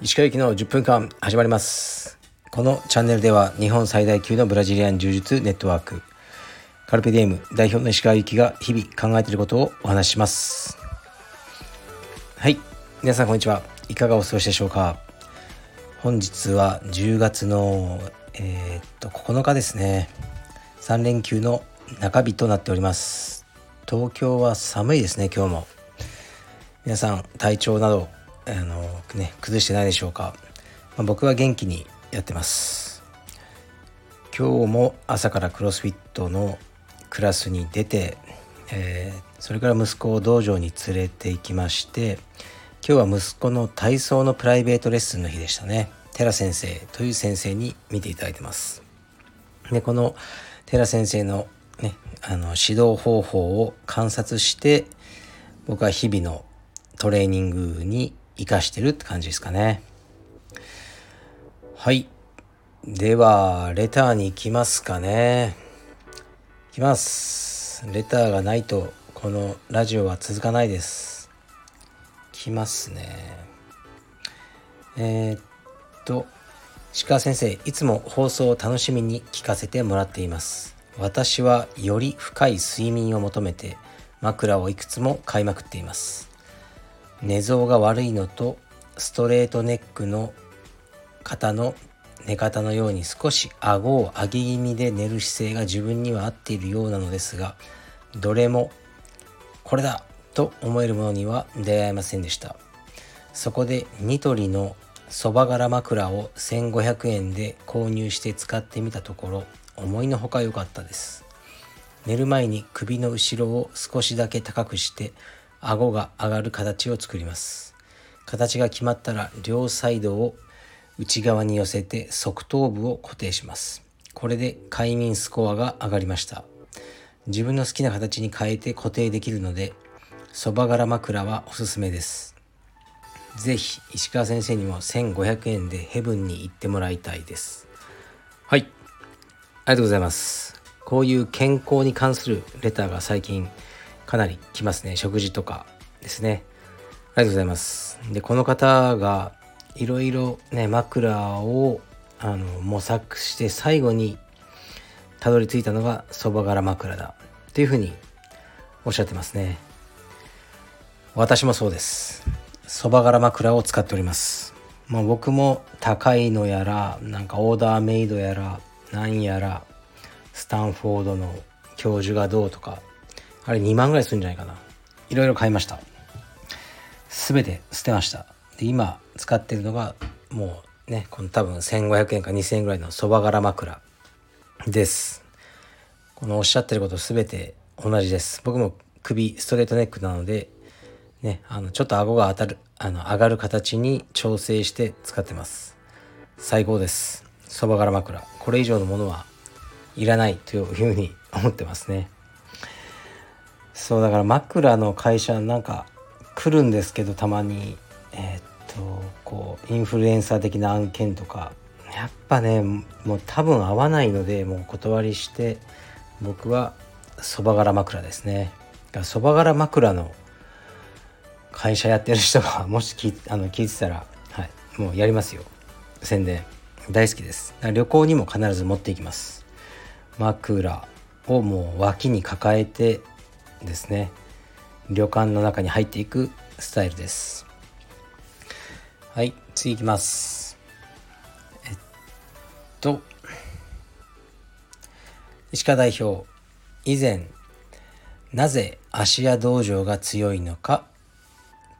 石川行きの10分間始まります。このチャンネルでは日本最大級のブラジリアン柔術ネットワーク。カルペディエム代表の石川行きが日々考えていることをお話しします。はい。皆さんこんにちは。いかがお過ごしでしょうか？本日は10月のえー、っと9日ですね。3連休の中日となっております。東京は寒いですね今日も。皆さん体調などあのね崩してないでしょうか、まあ、僕は元気にやってます。今日も朝からクロスフィットのクラスに出て、えー、それから息子を道場に連れて行きまして今日は息子の体操のプライベートレッスンの日でしたね。寺先生という先生に見ていただいてます。でこの寺先生のあの指導方法を観察して僕は日々のトレーニングに活かしてるって感じですかね。はい。ではレターに行きますかね。いきます。レターがないとこのラジオは続かないです。きますね。えー、っと鹿先生いつも放送を楽しみに聞かせてもらっています。私はより深い睡眠を求めて枕をいくつも買いまくっています。寝相が悪いのとストレートネックの方の寝方のように少し顎を上げ気味で寝る姿勢が自分には合っているようなのですがどれもこれだと思えるものには出会えませんでした。そこでニトリのそば柄枕を1500円で購入して使ってみたところ思いのほか良かったです。寝る前に首の後ろを少しだけ高くして顎が上がる形を作ります。形が決まったら両サイドを内側に寄せて側頭部を固定します。これで快眠スコアが上がりました。自分の好きな形に変えて固定できるのでそば柄枕はおすすめです。ぜひ石川先生にも1500円でヘブンに行ってもらいたいです。はい。りがとうございます。こういう健康に関するレターが最近かなり来ますね。食事とかですね。ありがとうございます。でこの方がいろいろね枕をあの模索して最後にたどり着いたのがそば柄枕だ。っていうふうにおっしゃってますね。私もそうです。そば柄枕を使っております。まあ僕も高いのやらなんかオーダーメイドやらなんやらスタンフォードの教授がどうとかあれ2万ぐらいするんじゃないかな。いろいろ買いました。全て捨てました。で今使ってるのがもうねこの多分1500円か2000円ぐらいのそば柄枕です。このおっしゃってること全て同じです。僕も首ストレートネックなのでねあのちょっと顎が当たるあの上がる形に調整して使ってます。最高です。そば柄枕。これ以上のものはいらないというふうに思ってますね。そうだから枕の会社なんか来るんですけどたまにえー、っとこうインフルエンサー的な案件とかやっぱねもう多分合わないのでもう断りして僕はそば柄枕ですね。そば柄枕の会社やってる人がもし聞あの聞いてたら、はい、もうやりますよ。宣伝。大好きです。旅行にも必ず持っていきます。枕をもう脇に抱えてですね旅館の中に入っていくスタイルです。はい次いきます。えっと石川代表以前なぜ芦屋道場が強いのか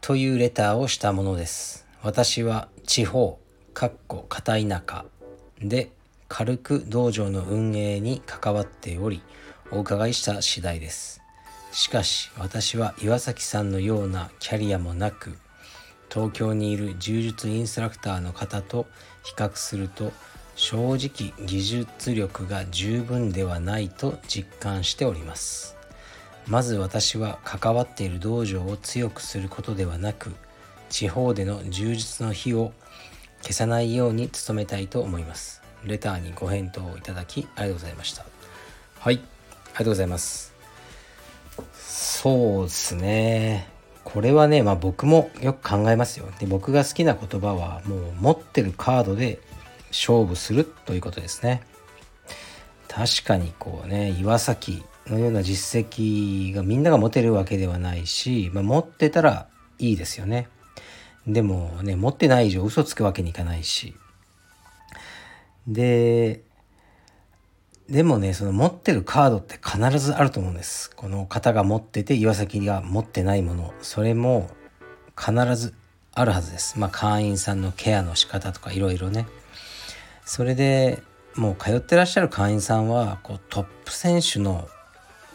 というレターをしたものです。私は地方かっこ片田舎で軽く道場の運営に関わっておりお伺いした次第です。しかし私は岩崎さんのようなキャリアもなく東京にいる柔術インストラクターの方と比較すると正直技術力が十分ではないと実感しております。まず私は関わっている道場を強くすることではなく地方での充実の火を消さないように努めたいと思います。レターにご返答をいただきありがとうございました。はいありがとうございます。そうですね。これはねまあ僕もよく考えますよ。で僕が好きな言葉はもう持ってるカードで勝負するということですね。確かにこうね岩崎のような実績がみんなが持てるわけではないし、まあ、持ってたらいいですよね。でもね持ってない以上嘘つくわけにいかないし。ででもねその持ってるカードって必ずあると思うんです。この方が持ってて岩崎が持ってないもの。それも必ずあるはずです。まあ会員さんのケアの仕方とかいろいろね。それでもう通ってらっしゃる会員さんはこうトップ選手の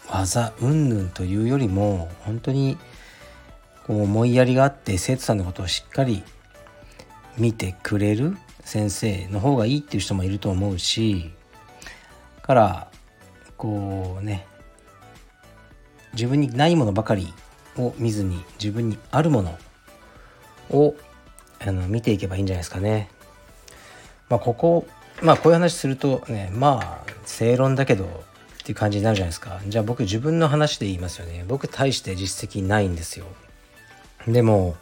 技云々というよりも本当にこう思いやりがあって生徒さんのことをしっかり見てくれる先生の方がいいっていう人もいると思うしからこうね自分にないものばかりを見ずに自分にあるものをあの見ていけばいいんじゃないですかね。まあここまあこういう話するとねまあ正論だけどっていう感じになるじゃないですか。じゃあ僕自分の話で言いますよね。僕大して実績ないんですよ。でも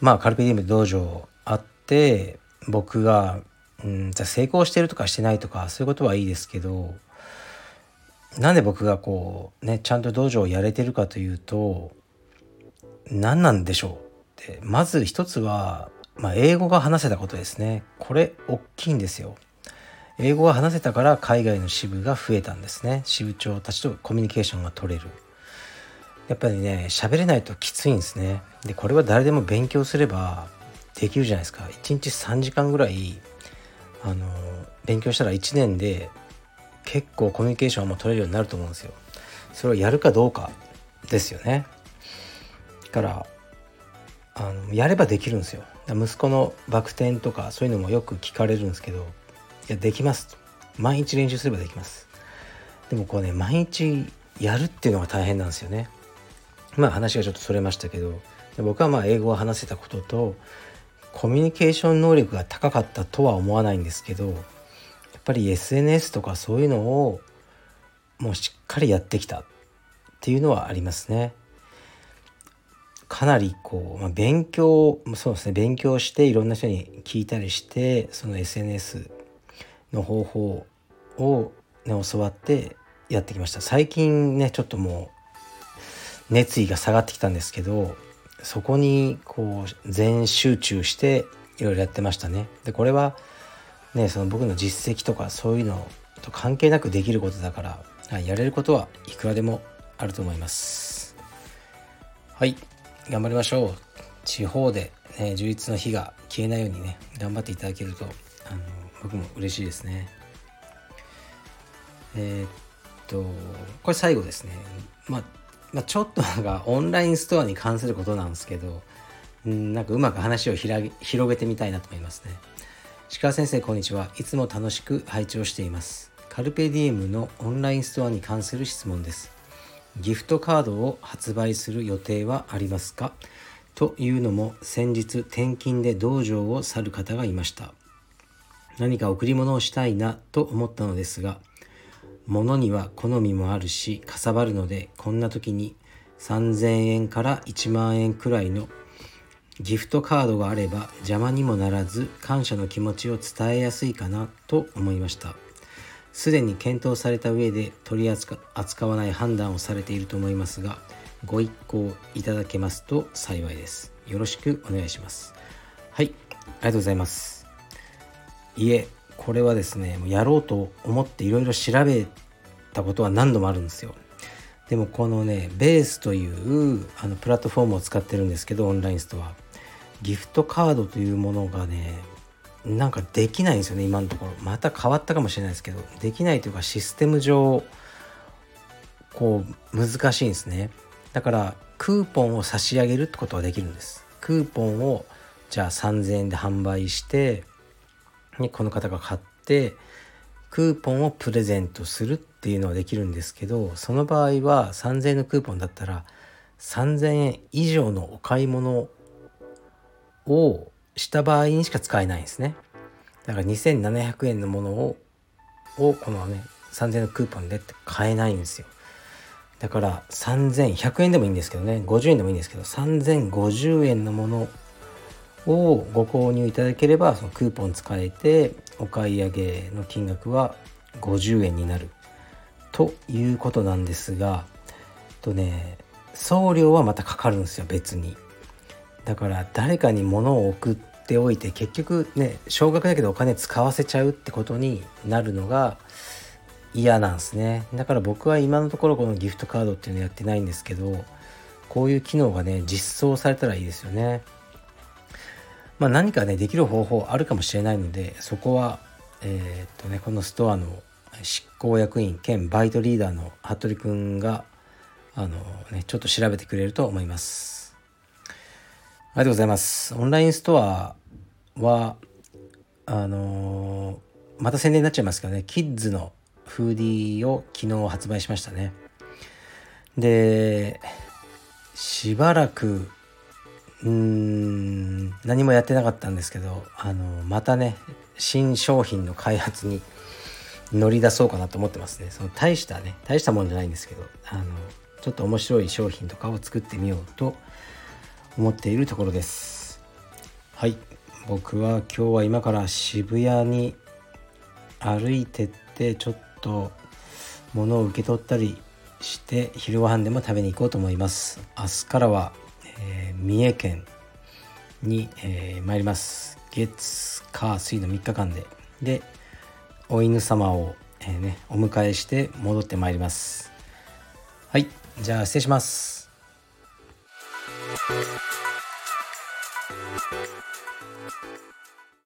まあカルペディウム道場あって僕が、うん、じゃ成功してるとかしてないとかそういうことはいいですけどなんで僕がこうねちゃんと道場をやれてるかというと何なんでしょうって。まず一つは、まあ、英語が話せたことですね。これ大きいんですよ。英語が話せたから海外の支部が増えたんですね。支部長たちとコミュニケーションが取れる。やっぱりね喋れないときついんですね。でこれは誰でも勉強すればできるじゃないですか。1日3時間ぐらいあの勉強したら1年で結構コミュニケーションも取れるようになると思うんですよ。それをやるかどうかですよね。からあのやればできるんですよ。息子のバク転とかそういうのもよく聞かれるんですけどいやできます。毎日練習すればできます。でもこうね毎日やるっていうのが大変なんですよね。まあ話がちょっとそれましたけど僕はまあ英語を話せたこととコミュニケーション能力が高かったとは思わないんですけどやっぱり SNS とかそういうのをもうしっかりやってきたっていうのはありますね。かなりこう、まあ、勉強そうですね勉強していろんな人に聞いたりしてその SNS の方法を、ね、教わってやってきました最近ねちょっともう熱意が下がってきたんですけどそこにこう全集中していろいろやってましたね。でこれはねその僕の実績とかそういうのと関係なくできることだからやれることはいくらでもあると思います。はい頑張りましょう。地方で、ね、充実の日が消えないようにね頑張っていただけるとあの僕も嬉しいですね。えー、っとこれ最後ですね。まあまあ、ちょっとなんかオンラインストアに関することなんですけど、んなんかうまく話を広げてみたいなと思いますね。鹿先生こんにちは。いつも楽しく拝聴しています。カルペディエムのオンラインストアに関する質問です。ギフトカードを発売する予定はありますか？というのも先日転勤で道場を去る方がいました。何か贈り物をしたいなと思ったのですが、物には好みもあるしかさばるのでこんな時に3000円から1万円くらいのギフトカードがあれば邪魔にもならず感謝の気持ちを伝えやすいかなと思いました。すでに検討された上で取り扱わない判断をされていると思いますがご一行いただけますと幸いです。よろしくお願いします。はいありがとうございます。いえこれはですねやろうと思っていろいろ調べたことは何度もあるんですよ。でもこのねベースというあのプラットフォームを使ってるんですけどオンラインストア。ギフトカードというものがねなんかできないんですよね今のところ。また変わったかもしれないですけど。できないというかシステム上こう難しいんですね。だからクーポンを差し上げるってことはできるんです。クーポンをじゃあ3000円で販売してにこの方が買ってクーポンをプレゼントするっていうのはできるんですけどその場合は3000円のクーポンだったら3000円以上のお買い物をした場合にしか使えないんですね。だから2700円のものををこのね3000円のクーポンでって買えないんですよ。だから3100円でもいいんですけどね。50円でもいいんですけど3050円のものをご購入いただければそのクーポン使えてお買い上げの金額は50円になる。ということなんですがとね送料はまたかかるんですよ別に。だから誰かに物を送っておいて結局ね少額だけどお金使わせちゃうってことになるのが嫌なんですね。だから僕は今のところこのギフトカードっていうのやってないんですけどこういう機能がね実装されたらいいですよね。まあ何かねできる方法あるかもしれないのでそこはえー、っとねこのストアの執行役員兼バイトリーダーの服部くんがあのねちょっと調べてくれると思います。ありがとうございます。オンラインストアはあのまた宣伝になっちゃいますけどね。キッズのフーディーを昨日発売しましたね。でしばらくうーん何もやってなかったんですけどあのまたね新商品の開発に乗り出そうかなと思ってますね。その大したね大したもんじゃないんですけどあのちょっと面白い商品とかを作ってみようと思っているところです。はい。僕は今日は今から渋谷に歩いてってちょっと物を受け取ったりして昼ご飯でも食べに行こうと思います。明日からは、えー、三重県に、えー、参ります。月火水の3日間で。でお犬様を、えー、ね、お迎えして戻ってまいります。はいじゃあ失礼します。